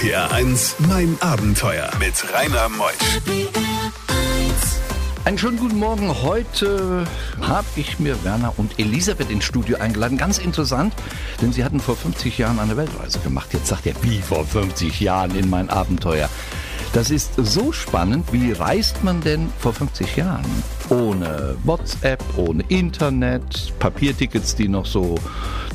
RPR 1, mein Abenteuer mit Rainer Meusch. Einen schönen guten Morgen. Heute habe ich mir Werner und Elisabeth ins Studio eingeladen. Ganz interessant, denn sie hatten vor 50 Jahren eine Weltreise gemacht. Jetzt sagt er, wie vor 50 Jahren in mein Abenteuer. Das ist so spannend. Wie reist man denn vor 50 Jahren? Ohne WhatsApp, ohne Internet, Papiertickets, die noch so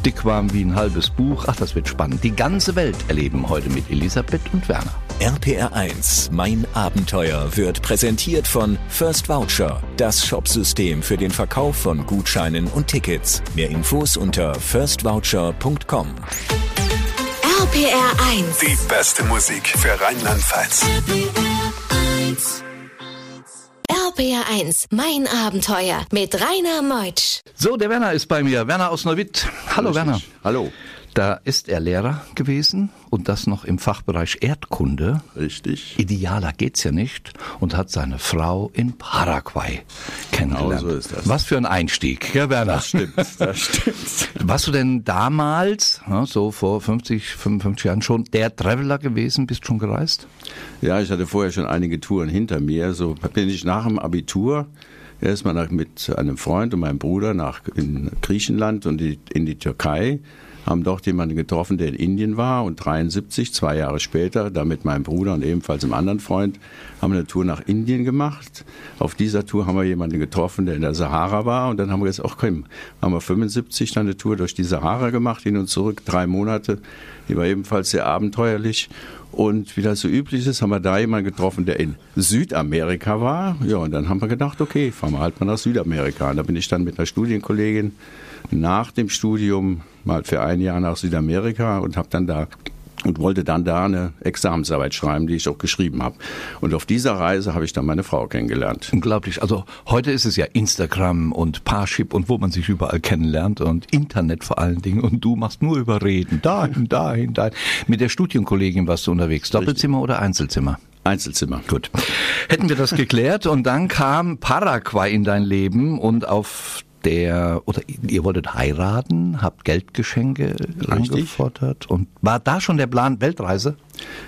dick waren wie ein halbes Buch. Ach, das wird spannend. Die ganze Welt erleben heute mit Elisabeth und Werner. RPR 1, mein Abenteuer, wird präsentiert von First Voucher, das Shopsystem für den Verkauf von Gutscheinen und Tickets. Mehr Infos unter firstvoucher.com. RPR 1. Die beste Musik für Rheinland-Pfalz. RPR 1, mein Abenteuer mit Rainer Meutsch. So, der Werner ist bei mir. Werner aus Neuwitt. Hallo Werner. Hallo. Da ist er Lehrer gewesen und das noch im Fachbereich Erdkunde. Richtig. Idealer geht's ja nicht und hat seine Frau in Paraguay kennengelernt. Genau so ist das. Was für ein Einstieg, ja Werner. Das stimmt, das stimmt. Warst du denn damals, so vor 50, 55 Jahren schon der Traveler gewesen? Bist schon gereist? Ja, ich hatte vorher schon einige Touren hinter mir. So bin ich nach dem Abitur erstmal mit einem Freund und meinem Bruder nach in Griechenland und in die Türkei haben dort jemanden getroffen, der in Indien war und 73, zwei Jahre später, da mit meinem Bruder und ebenfalls einem anderen Freund, haben wir eine Tour nach Indien gemacht. Auf dieser Tour haben wir jemanden getroffen, der in der Sahara war und dann haben wir gesagt, ach komm, haben wir 75 dann eine Tour durch die Sahara gemacht, hin und zurück, drei Monate. Die war ebenfalls sehr abenteuerlich und wie das so üblich ist, haben wir da jemanden getroffen, der in Südamerika war. Ja, und dann haben wir gedacht, okay, fahren wir halt mal nach Südamerika. Und da bin ich dann mit einer Studienkollegin nach dem Studium mal für ein Jahr nach Südamerika und habe dann da und wollte dann da eine Examensarbeit schreiben, die ich auch geschrieben habe. Und auf dieser Reise habe ich dann meine Frau kennengelernt. Unglaublich. Also heute ist es ja Instagram und Parship und wo man sich überall kennenlernt und Internet vor allen Dingen. Und du machst nur über Reden. Dahin, dahin, dahin. Mit der Studienkollegin warst du unterwegs. Doppelzimmer oder Einzelzimmer? Einzelzimmer. Gut. Hätten wir das geklärt und dann kam Paraguay in dein Leben und auf der, oder ihr wolltet heiraten, habt Geldgeschenke Richtig. angefordert und war da schon der Plan Weltreise?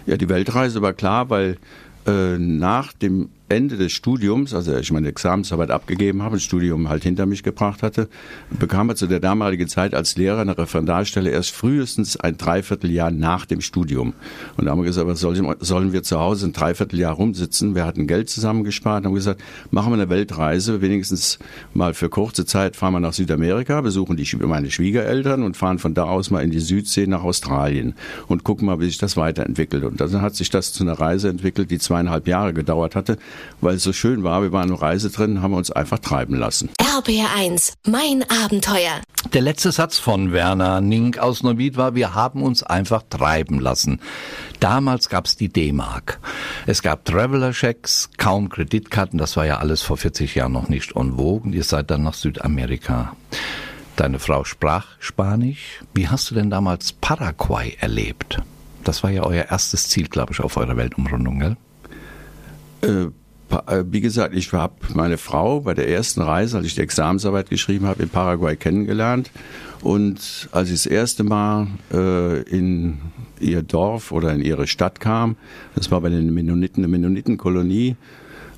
Ja, die Weltreise war klar, weil äh, nach dem Ende des Studiums, also ich meine Examensarbeit abgegeben habe, das Studium halt hinter mich gebracht hatte, bekam er zu der damaligen Zeit als Lehrer eine Referendarstelle erst frühestens ein Dreivierteljahr nach dem Studium. Und da haben wir gesagt, was sollen, sollen wir zu Hause ein Dreivierteljahr rumsitzen? Wir hatten Geld zusammengespart, haben gesagt, machen wir eine Weltreise, wenigstens mal für kurze Zeit fahren wir nach Südamerika, besuchen die, meine Schwiegereltern und fahren von da aus mal in die Südsee nach Australien und gucken mal, wie sich das weiterentwickelt. Und dann hat sich das zu einer Reise entwickelt, die zweieinhalb Jahre gedauert hatte weil es so schön war. Wir waren auf Reise drin, haben uns einfach treiben lassen. RPR 1, mein Abenteuer. Der letzte Satz von Werner Nink aus Neuwied war, wir haben uns einfach treiben lassen. Damals gab es die D-Mark. Es gab Traveler-Checks, kaum Kreditkarten, das war ja alles vor 40 Jahren noch nicht en vogue. Und ihr seid dann nach Südamerika. Deine Frau sprach Spanisch. Wie hast du denn damals Paraguay erlebt? Das war ja euer erstes Ziel, glaube ich, auf eurer Weltumrundung, gell? Äh, wie gesagt, ich habe meine Frau bei der ersten Reise, als ich die Examensarbeit geschrieben habe, in Paraguay kennengelernt. Und als ich das erste Mal äh, in ihr Dorf oder in ihre Stadt kam, das war bei den Mennoniten, eine Mennonitenkolonie,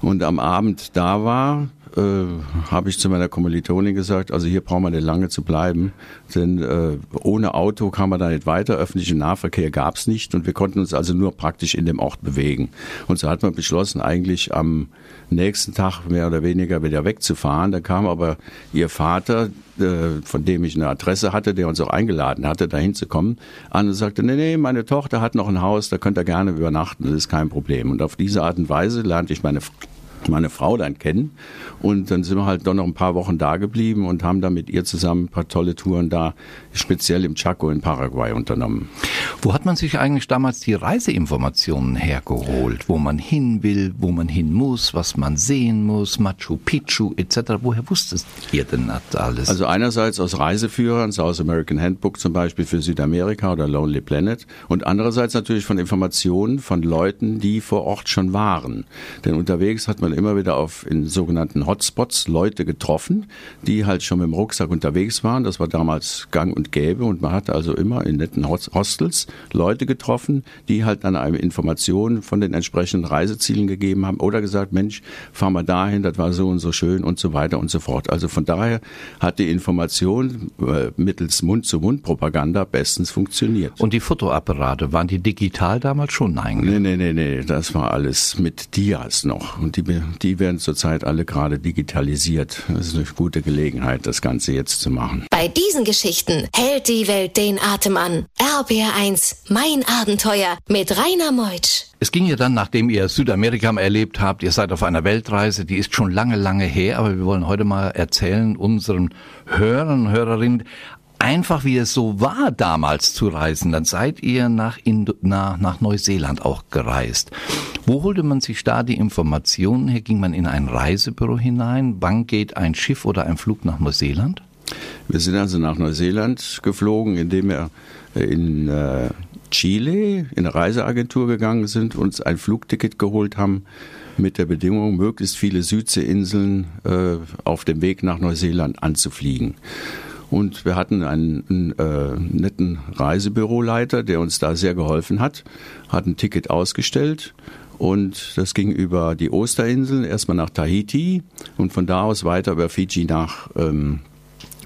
und am Abend da war, äh, habe ich zu meiner Kommilitonin gesagt, also hier brauchen wir nicht lange zu bleiben, denn äh, ohne Auto kam man da nicht weiter, öffentlichen Nahverkehr gab es nicht und wir konnten uns also nur praktisch in dem Ort bewegen. Und so hat man beschlossen, eigentlich am nächsten Tag mehr oder weniger wieder wegzufahren. Da kam aber ihr Vater, äh, von dem ich eine Adresse hatte, der uns auch eingeladen hatte, dahin zu kommen, an und sagte, nee, nee, meine Tochter hat noch ein Haus, da könnt ihr gerne übernachten, das ist kein Problem. Und auf diese Art und Weise lernte ich meine meine Frau dann kennen. Und dann sind wir halt doch noch ein paar Wochen da geblieben und haben dann mit ihr zusammen ein paar tolle Touren da, speziell im Chaco in Paraguay unternommen. Wo hat man sich eigentlich damals die Reiseinformationen hergeholt? Wo man hin will, wo man hin muss, was man sehen muss, Machu Picchu etc. Woher wusstest ihr denn das alles? Also einerseits aus Reiseführern, South American Handbook zum Beispiel für Südamerika oder Lonely Planet und andererseits natürlich von Informationen von Leuten, die vor Ort schon waren. Denn unterwegs hat man immer wieder auf in sogenannten Hotspots Leute getroffen, die halt schon mit dem Rucksack unterwegs waren. Das war damals gang und gäbe und man hatte also immer in netten Hostels Leute getroffen, die halt dann einem Informationen von den entsprechenden Reisezielen gegeben haben oder gesagt, Mensch, fahr mal dahin, das war so und so schön und so weiter und so fort. Also von daher hat die Information äh, mittels Mund-zu-Mund-Propaganda bestens funktioniert. Und die Fotoapparate, waren die digital damals schon? Nein. Nee, nee, nee, nee, das war alles mit Dias noch. Und die, die werden zurzeit alle gerade digitalisiert. Das ist eine gute Gelegenheit, das Ganze jetzt zu machen. Bei diesen Geschichten hält die Welt den Atem an. RBR1, mein Abenteuer mit Rainer Meutsch. Es ging ja dann, nachdem ihr Südamerika erlebt habt, ihr seid auf einer Weltreise, die ist schon lange, lange her, aber wir wollen heute mal erzählen unseren Hörern und Hörerinnen, einfach wie es so war, damals zu reisen. Dann seid ihr nach, Indo nach, nach Neuseeland auch gereist. Wo holte man sich da die Informationen her? Ging man in ein Reisebüro hinein? Wann geht ein Schiff oder ein Flug nach Neuseeland? Wir sind also nach Neuseeland geflogen, indem wir in äh, Chile in eine Reiseagentur gegangen sind, uns ein Flugticket geholt haben mit der Bedingung, möglichst viele Südseeinseln äh, auf dem Weg nach Neuseeland anzufliegen. Und wir hatten einen, äh, netten Reisebüroleiter, der uns da sehr geholfen hat, hat ein Ticket ausgestellt und das ging über die Osterinseln, erstmal nach Tahiti und von da aus weiter über Fiji nach ähm,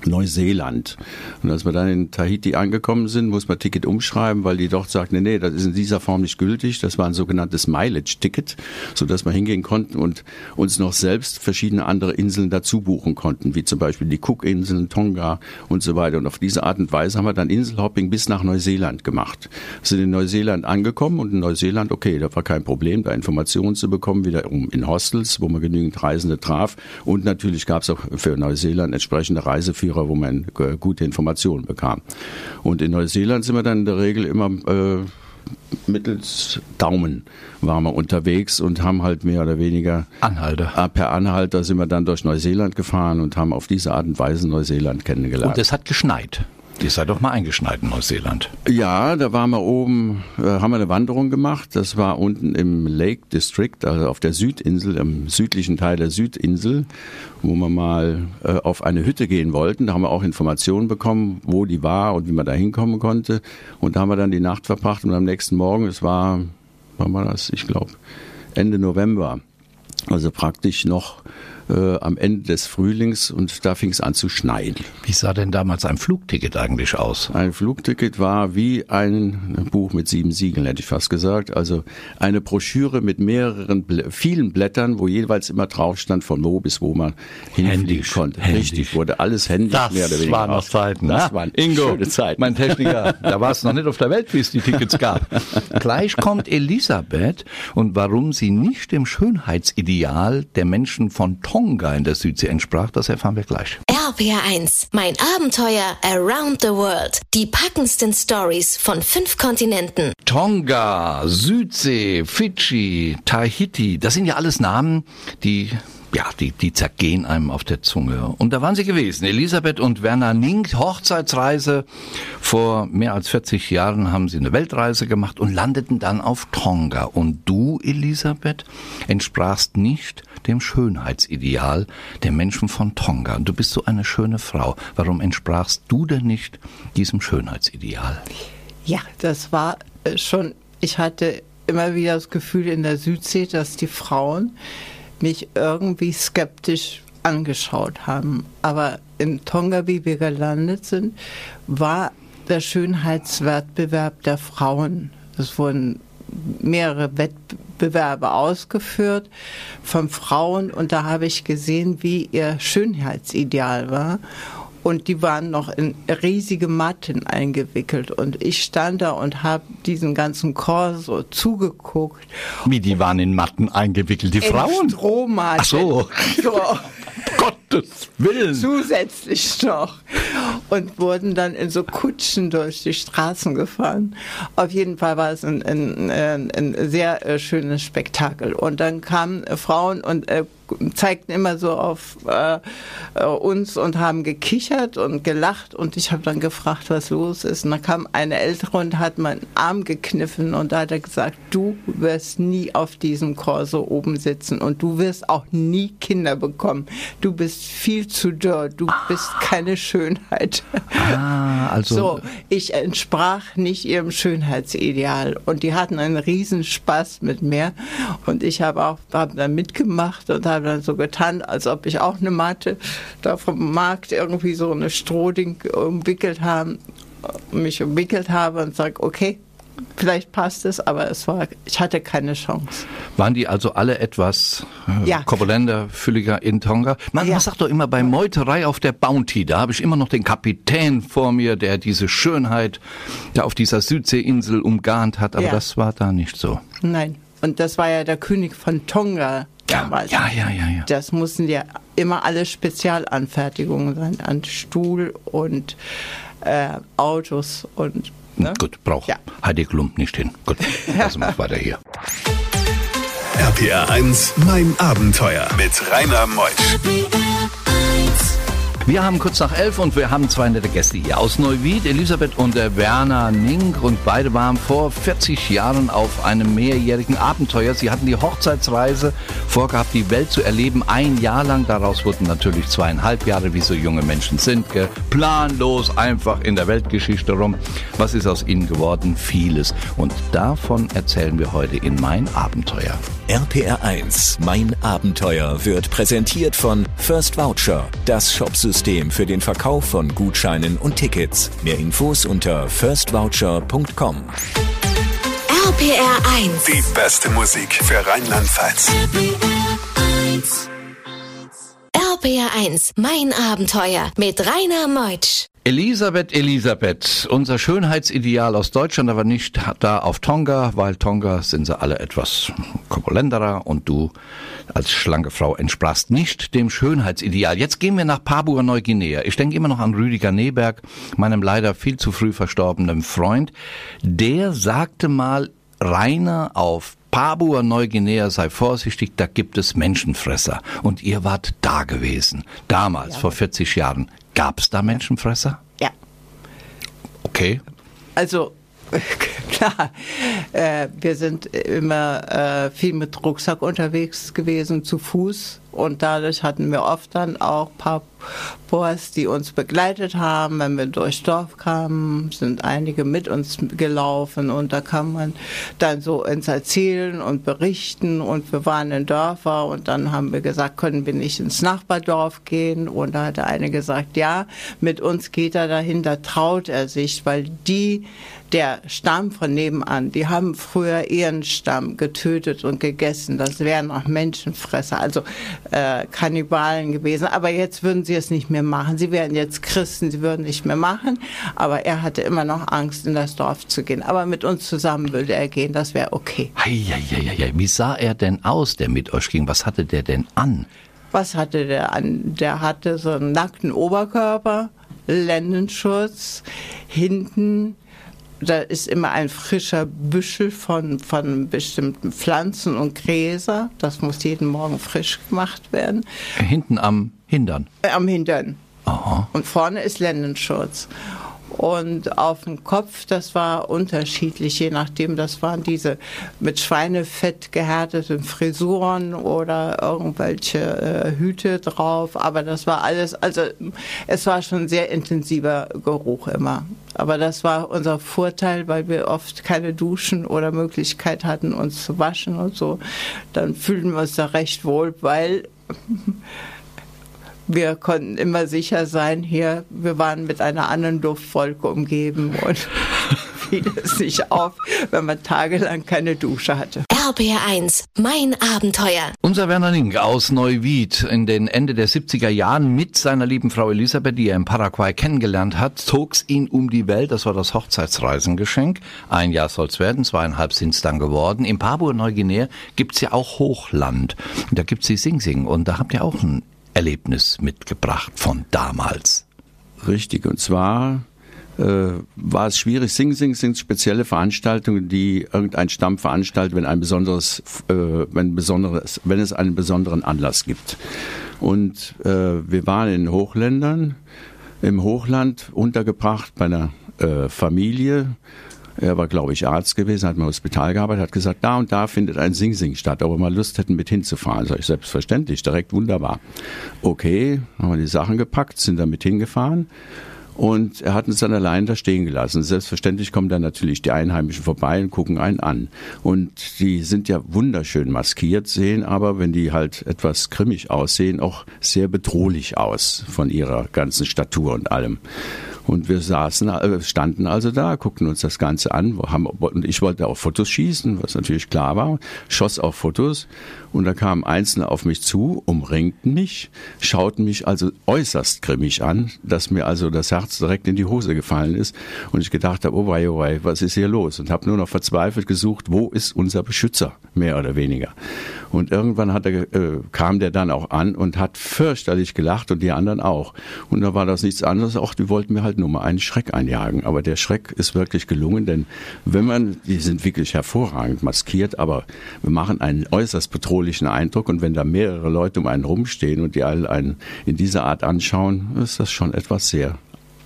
Neuseeland. Und als wir dann in Tahiti angekommen sind, muss man Ticket umschreiben, weil die dort sagten, nee, nee, das ist in dieser Form nicht gültig. Das war ein sogenanntes Mileage-Ticket, sodass wir hingehen konnten und uns noch selbst verschiedene andere Inseln dazu buchen konnten, wie zum Beispiel die Cook-Inseln, Tonga und so weiter. Und auf diese Art und Weise haben wir dann Inselhopping bis nach Neuseeland gemacht. Wir sind in Neuseeland angekommen und in Neuseeland, okay, da war kein Problem, da Informationen zu bekommen, wiederum in Hostels, wo man genügend Reisende traf. Und natürlich gab es auch für Neuseeland entsprechende Reiseführer, wo man äh, gute Informationen bekam. Und in Neuseeland sind wir dann in der Regel immer äh, mittels Daumen waren wir unterwegs und haben halt mehr oder weniger Anhalter. äh, per Anhalter sind wir dann durch Neuseeland gefahren und haben auf diese Art und Weise Neuseeland kennengelernt. Und es hat geschneit. Ihr seid doch mal eingeschneit in Neuseeland. Ja, da waren wir oben, äh, haben wir eine Wanderung gemacht. Das war unten im Lake District, also auf der Südinsel, im südlichen Teil der Südinsel, wo wir mal äh, auf eine Hütte gehen wollten. Da haben wir auch Informationen bekommen, wo die war und wie man da hinkommen konnte. Und da haben wir dann die Nacht verbracht und am nächsten Morgen, es war, wann war das? Ich glaube, Ende November. Also praktisch noch äh, am Ende des Frühlings und da fing es an zu schneien. Wie sah denn damals ein Flugticket eigentlich aus? Ein Flugticket war wie ein Buch mit sieben Siegeln, hätte ich fast gesagt. Also eine Broschüre mit mehreren, vielen Blättern, wo jeweils immer drauf stand, von wo bis wo man hinfliegen konnte. händisch. Richtig, wurde alles händisch Das mehr oder weniger. waren noch Zeiten. Das ne? waren Ingo, schöne Zeiten. mein Techniker, da war es noch nicht auf der Welt, wie es die Tickets gab. Gleich kommt Elisabeth und warum sie nicht dem Schönheitsideal der Menschen von Tonga in der Südsee entsprach, das erfahren wir gleich. RPR1, mein Abenteuer around the world. Die packendsten Stories von fünf Kontinenten. Tonga, Südsee, Fidschi, Tahiti, das sind ja alles Namen, die ja, die, die zergehen einem auf der Zunge. Und da waren sie gewesen. Elisabeth und Werner Nink, Hochzeitsreise. Vor mehr als 40 Jahren haben sie eine Weltreise gemacht und landeten dann auf Tonga. Und du, Elisabeth, entsprachst nicht dem Schönheitsideal der Menschen von Tonga. Und du bist so eine schöne Frau. Warum entsprachst du denn nicht diesem Schönheitsideal? Ja, das war äh, schon, ich hatte immer wieder das Gefühl in der Südsee, dass die Frauen mich irgendwie skeptisch angeschaut haben. Aber in Tonga, wie wir gelandet sind, war der Schönheitswettbewerb der Frauen. Es wurden mehrere Wettbewerbe ausgeführt von Frauen und da habe ich gesehen, wie ihr Schönheitsideal war. Und die waren noch in riesige Matten eingewickelt. Und ich stand da und habe diesen ganzen Korso zugeguckt. Wie, die waren in Matten eingewickelt, die In Frauen? Strohmatten. Ach so. so. Gottes Willen. Zusätzlich noch. Und wurden dann in so Kutschen durch die Straßen gefahren. Auf jeden Fall war es ein, ein, ein, ein sehr äh, schönes Spektakel. Und dann kamen äh, Frauen und äh, zeigten immer so auf äh, äh, uns und haben gekichert und gelacht. Und ich habe dann gefragt, was los ist. Und dann kam eine Ältere und hat meinen Arm gekniffen und da hat er gesagt, du wirst nie auf diesem Korso oben sitzen und du wirst auch nie Kinder bekommen. Du bist viel zu dürr, du bist keine Schönheit. Schönheit. Ah, also So, ich entsprach nicht ihrem Schönheitsideal und die hatten einen Riesenspaß mit mir und ich habe auch hab dann mitgemacht und habe dann so getan, als ob ich auch eine Matte da vom Markt irgendwie so eine Strohding umwickelt haben, mich umwickelt habe und sage, okay, vielleicht passt es, aber es war, ich hatte keine Chance. waren die also alle etwas äh, Ja. korpulenter, fülliger in Tonga? Man, Ja. man sagt doch immer bei Meuterei auf der Bounty, da habe ich immer noch den Kapitän vor mir, der diese Schönheit da auf dieser Südseeinsel umgarnt hat, aber Ja. das war da nicht so. Nein. Und das war ja der König von Tonga damals. Ja, ja, ja, ja. Das mussten ja immer alle Spezialanfertigungen sein an Stuhl und äh, Autos und ne? Gut, braucht Ja. Heidi Klum nicht hin. Gut, lassen wir es weiter hier. RPR 1, mein Abenteuer mit Rainer Meusch. Wir haben kurz nach elf und wir haben zwei nette Gäste hier aus Neuwied, Elisabeth und Werner Nink und beide waren vor 40 Jahren auf einem mehrjährigen Abenteuer. Sie hatten die Hochzeitsreise vorgehabt, die Welt zu erleben, ein Jahr lang. Daraus wurden natürlich zweieinhalb Jahre, wie so junge Menschen sind, planlos einfach in der Weltgeschichte rum. Was ist aus ihnen geworden? Vieles. Und davon erzählen wir heute in mein Abenteuer. RPR 1, mein Abenteuer wird präsentiert von First Voucher, das Shopsystem für den Verkauf von Gutscheinen und Tickets. Mehr Infos unter firstvoucher.com. RPR 1. Die beste Musik für Rheinland-Pfalz. RPR 1, mein Abenteuer mit Rainer Meutsch. Elisabeth, Elisabeth, unser Schönheitsideal aus Deutschland, aber nicht da auf Tonga, weil Tonga sind sie alle etwas korpulenterer und du als schlanke Frau entsprachst nicht dem Schönheitsideal. Jetzt gehen wir nach Papua-Neuguinea. Ich denke immer noch an Rüdiger Neberg, meinem leider viel zu früh verstorbenen Freund. Der sagte mal, Rainer auf Papua-Neuguinea sei vorsichtig, da gibt es Menschenfresser. Und ihr wart da gewesen, damals, vor 40 Jahren. Gab es da Menschenfresser? Ja. Okay. Also klar, äh, wir sind immer äh, viel mit Rucksack unterwegs gewesen, zu Fuß. Und dadurch hatten wir oft dann auch Papuas, die uns begleitet haben. Wenn wir durchs Dorf kamen, sind einige mit uns gelaufen. Und da kann man dann so ins Erzählen und berichten. Und wir waren in Dörfer. Und dann haben wir gesagt, können wir nicht ins Nachbardorf gehen? Und da hatte eine gesagt, ja, mit uns geht er dahin, da traut er sich, weil die der Stamm von nebenan, die haben früher ihren Stamm getötet und gegessen. Das wären auch Menschenfresser, also äh, Kannibalen gewesen. Aber jetzt würden sie es nicht mehr machen. Sie wären jetzt Christen, sie würden nicht mehr machen. Aber er hatte immer noch Angst, in das Dorf zu gehen. Aber mit uns zusammen würde er gehen, das wäre okay. Heieieiei. Wie sah er denn aus, der mit euch ging? Was hatte der denn an? Was hatte der an? Der hatte so einen nackten Oberkörper, Lendenschutz, hinten da ist immer ein frischer Büschel von, von bestimmten Pflanzen und Gräser. Das muss jeden Morgen frisch gemacht werden. Hinten am Hindern. Am Hintern. Aha. Und vorne ist Lendenschutz. Und auf dem Kopf, das war unterschiedlich, je nachdem, das waren diese mit Schweinefett gehärteten Frisuren oder irgendwelche äh, Hüte drauf. Aber das war alles, also es war schon sehr intensiver Geruch immer. Aber das war unser Vorteil, weil wir oft keine Duschen oder Möglichkeit hatten, uns zu waschen und so. Dann fühlten wir uns da recht wohl, weil wir konnten immer sicher sein, hier, wir waren mit einer anderen Duftwolke umgeben und fiel es nicht auf, wenn man tagelang keine Dusche hatte. RPR 1, mein Abenteuer. Unser Werner Link aus Neuwied in den Ende der 70er Jahren mit seiner lieben Frau Elisabeth, die er in Paraguay kennengelernt hat, zog's ihn um die Welt. Das war das Hochzeitsreisengeschenk. Ein Jahr soll's werden, zweieinhalb sind's dann geworden. In Papua-Neuguinea gibt's ja auch Hochland. Da gibt's die Sing Sing und da habt ihr auch ein Erlebnis mitgebracht von damals. Richtig, und zwar äh, war es schwierig. Sing Sing sind spezielle Veranstaltungen, die irgendein Stamm veranstaltet, wenn ein besonderes, äh, wenn besonderes, wenn es einen besonderen Anlass gibt. Und äh, wir waren in Hochländern, im Hochland untergebracht bei einer äh, Familie. Er war, glaube ich, Arzt gewesen, hat im Hospital gearbeitet, hat gesagt, da und da findet ein Sing Sing statt, ob wir mal Lust hätten, mit hinzufahren. Sag ich, selbstverständlich, direkt wunderbar. Okay, haben wir die Sachen gepackt, sind da mit hingefahren. Und er hat uns dann allein da stehen gelassen. Selbstverständlich kommen dann natürlich die Einheimischen vorbei und gucken einen an. Und die sind ja wunderschön maskiert, sehen aber, wenn die halt etwas grimmig aussehen, auch sehr bedrohlich aus von ihrer ganzen Statur und allem. Und wir saßen, äh, standen also da, guckten uns das Ganze an. Haben, und ich wollte auch Fotos schießen, was natürlich klar war. Schoss auch Fotos. Und da kamen Einzelne auf mich zu, umringten mich, schauten mich also äußerst grimmig an, dass mir also das Herz direkt in die Hose gefallen ist. Und ich gedacht habe, oh wei, oh wei, was ist hier los? Und habe nur noch verzweifelt gesucht, wo ist unser Beschützer, mehr oder weniger. Und irgendwann hat er, äh, kam der dann auch an und hat fürchterlich gelacht und die anderen auch. Und da war das nichts anderes, auch die wollten mir halt nur mal einen Schreck einjagen. Aber der Schreck ist wirklich gelungen, denn wenn man, die sind wirklich hervorragend maskiert, aber wir machen einen äußerst bedrohlichen Eindruck und wenn da mehrere Leute um einen rumstehen und die alle einen in dieser Art anschauen, ist das schon etwas sehr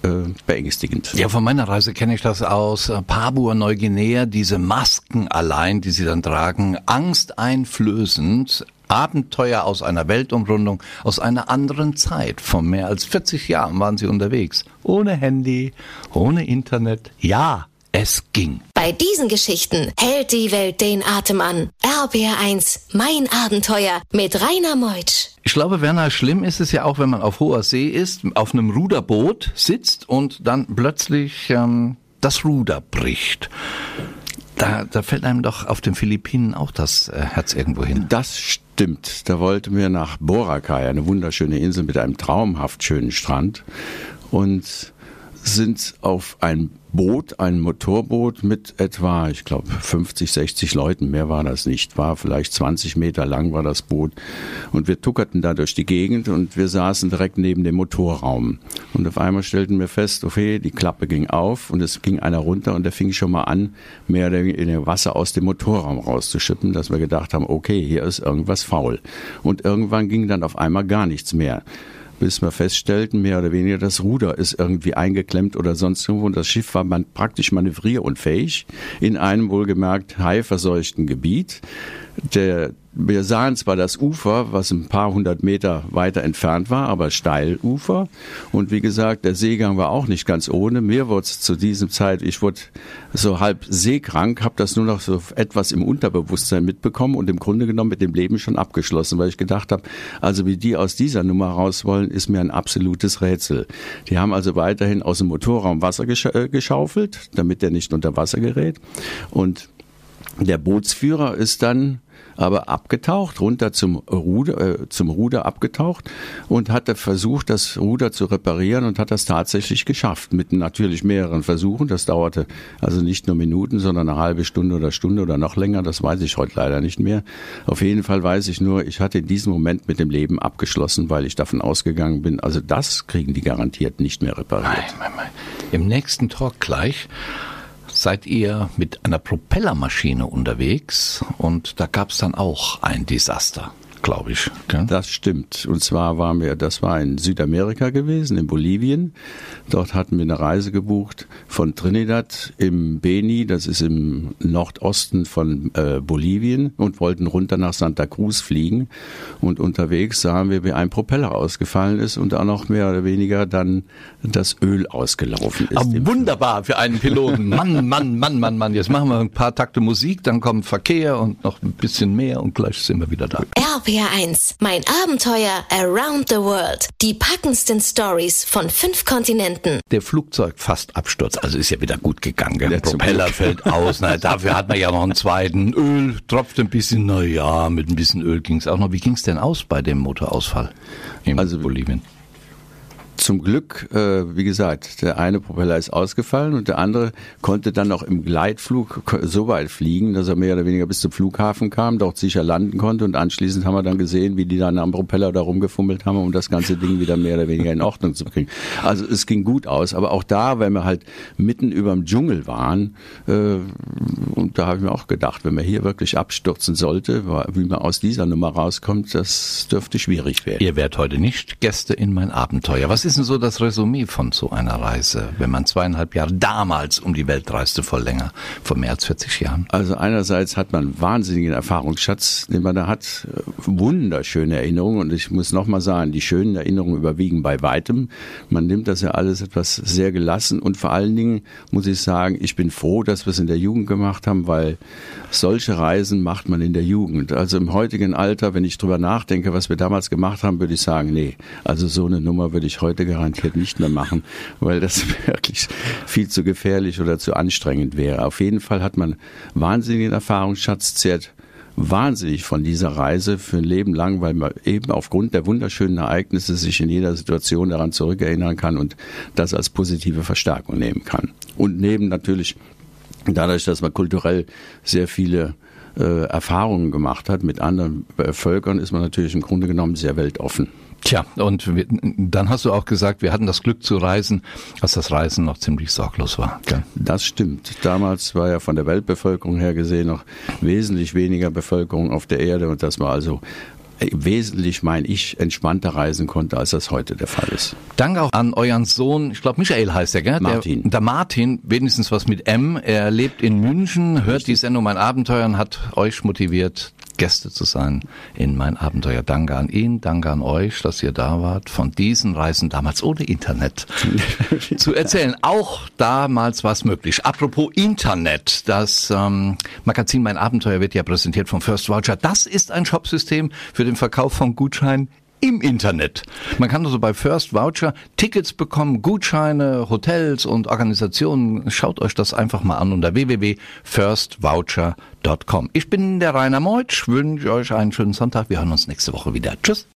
äh, beängstigend. Ja, von meiner Reise kenne ich das aus äh, Papua Neuguinea, diese Masken allein, die sie dann tragen, angsteinflößend, Abenteuer aus einer Weltumrundung, aus einer anderen Zeit. Vor mehr als 40 Jahren waren sie unterwegs. Ohne Handy, ohne Internet. Ja, es ging. Bei diesen Geschichten hält die Welt den Atem an. RBR1, mein Abenteuer mit Rainer Meutsch. Ich glaube, Werner, schlimm ist es ja auch, wenn man auf hoher See ist, auf einem Ruderboot sitzt und dann plötzlich ähm, das Ruder bricht. Da, da fällt einem doch auf den Philippinen auch das äh, Herz irgendwo hin. Das stimmt. Da wollten wir nach Boracay, eine wunderschöne Insel mit einem traumhaft schönen Strand. Und sind auf ein Boot, ein Motorboot mit etwa, ich glaube, 50, 60 Leuten, mehr war das nicht, war vielleicht 20 Meter lang war das Boot. Und wir tuckerten da durch die Gegend und wir saßen direkt neben dem Motorraum. Und auf einmal stellten wir fest, okay, die Klappe ging auf und es ging einer runter und der fing schon mal an, mehr oder weniger Wasser aus dem Motorraum rauszuschippen, dass wir gedacht haben, okay, hier ist irgendwas faul. Und irgendwann ging dann auf einmal gar nichts mehr bis wir feststellten, mehr oder weniger das Ruder ist irgendwie eingeklemmt oder sonst irgendwo. Und das Schiff war man praktisch manövrierunfähig in einem wohlgemerkt haiverseuchten Gebiet. Der wir sahen zwar das Ufer, was ein paar hundert Meter weiter entfernt war, aber Steilufer. Und wie gesagt, der Seegang war auch nicht ganz ohne. Mir wurde zu diesem Zeit, ich wurde so halb seekrank, habe das nur noch so etwas im Unterbewusstsein mitbekommen und im Grunde genommen mit dem Leben schon abgeschlossen, weil ich gedacht habe, also wie die aus dieser Nummer raus wollen, ist mir ein absolutes Rätsel. Die haben also weiterhin aus dem Motorraum Wasser gesch äh, geschaufelt, damit der nicht unter Wasser gerät. Und der Bootsführer ist dann aber abgetaucht, runter zum Ruder, äh, zum Ruder abgetaucht und hatte versucht, das Ruder zu reparieren und hat das tatsächlich geschafft. Mit natürlich mehreren Versuchen. Das dauerte also nicht nur Minuten, sondern eine halbe Stunde oder Stunde oder noch länger. Das weiß ich heute leider nicht mehr. Auf jeden Fall weiß ich nur, ich hatte in diesem Moment mit dem Leben abgeschlossen, weil ich davon ausgegangen bin, also das kriegen die garantiert nicht mehr repariert. Nein, nein, nein. Im nächsten Talk gleich seid ihr mit einer Propellermaschine unterwegs und da gab es dann auch ein Desaster glaube ich. Gell? Das stimmt. Und zwar waren wir, das war in Südamerika gewesen, in Bolivien. Dort hatten wir eine Reise gebucht von Trinidad im Beni, das ist im Nordosten von äh, Bolivien, und wollten runter nach Santa Cruz fliegen. Und unterwegs sahen wir, wie ein Propeller ausgefallen ist und auch noch mehr oder weniger dann das Öl ausgelaufen ist. Aber ah, wunderbar für einen Piloten. Mann, Mann, Mann, Mann, Mann. Jetzt machen wir ein paar Takte Musik, dann kommt Verkehr und noch ein bisschen mehr und gleich sind wir wieder da. RP RPR1. Mein Abenteuer Around the World. Die packendsten Stories von fünf Kontinenten. Der Flugzeug fast Absturz, also ist ja wieder gut gegangen. Der Propeller fällt aus. Na, dafür hat man ja noch einen zweiten. Öl tropft ein bisschen. Na ja, mit ein bisschen Öl ging es auch noch. Wie ging es denn aus bei dem Motorausfall in also, Bolivien? Zum Glück, äh, wie gesagt, der eine Propeller ist ausgefallen und der andere konnte dann noch im Gleitflug so weit fliegen, dass er mehr oder weniger bis zum Flughafen kam, dort sicher landen konnte und anschließend haben wir dann gesehen, wie die dann am Propeller da rumgefummelt haben, um das ganze Ding wieder mehr oder weniger in Ordnung zu bringen. Also es ging gut aus, aber auch da, wenn wir halt mitten über dem Dschungel waren äh, Und da habe ich mir auch gedacht, wenn man hier wirklich abstürzen sollte, wie man aus dieser Nummer rauskommt, das dürfte schwierig werden. Ihr werdet heute nicht Gäste in mein Abenteuer. Was ist denn so das Resümee von so einer Reise, wenn man zweieinhalb Jahre damals um die Welt reiste, vor länger, vor mehr als 40 Jahren? Also einerseits hat man wahnsinnigen Erfahrungsschatz, den man da hat, wunderschöne Erinnerungen und ich muss nochmal sagen, die schönen Erinnerungen überwiegen bei weitem. Man nimmt das ja alles etwas sehr gelassen und vor allen Dingen muss ich sagen, ich bin froh, dass wir es in der Jugend gemacht haben, weil solche Reisen macht man in der Jugend. Also im heutigen Alter, wenn ich drüber nachdenke, was wir damals gemacht haben, würde ich sagen, nee, also so eine Nummer würde ich heute garantiert nicht mehr machen, weil das wirklich viel zu gefährlich oder zu anstrengend wäre. Auf jeden Fall hat man wahnsinnigen Erfahrungsschatz, zehrt wahnsinnig von dieser Reise für ein Leben lang, weil man eben aufgrund der wunderschönen Ereignisse sich in jeder Situation daran zurückerinnern kann und das als positive Verstärkung nehmen kann. Und neben natürlich dadurch, dass man kulturell sehr viele äh, Erfahrungen gemacht hat mit anderen äh, Völkern, ist man natürlich im Grunde genommen sehr weltoffen. Tja, und wir, dann hast du auch gesagt, wir hatten das Glück zu reisen, als das Reisen noch ziemlich sorglos war. Gell? Das stimmt. Damals war ja von der Weltbevölkerung her gesehen noch wesentlich weniger Bevölkerung auf der Erde und das war also wesentlich, mein ich, entspannter reisen konnte, als das heute der Fall ist. Danke auch an euren Sohn, ich glaube Michael heißt er, gell? Martin. Der, der, Martin, wenigstens was mit M. Er lebt in München, hört Richtig. die Sendung Mein Abenteuer und hat euch motiviert, Gäste zu sein in mein Abenteuer. Danke an ihn, danke an euch, dass ihr da wart, von diesen Reisen damals ohne Internet zu erzählen. Auch damals war es möglich. Apropos Internet, das ähm, Magazin Mein Abenteuer wird ja präsentiert vom First Voucher. Das ist ein Shopsystem für den Verkauf von Gutscheinen im Internet. Man kann also bei First Voucher Tickets bekommen, Gutscheine, Hotels und Organisationen. Schaut euch das einfach mal an unter www.firstvoucher.com. Ich bin der Rainer Meutsch, wünsche euch einen schönen Sonntag. Wir hören uns nächste Woche wieder. Tschüss.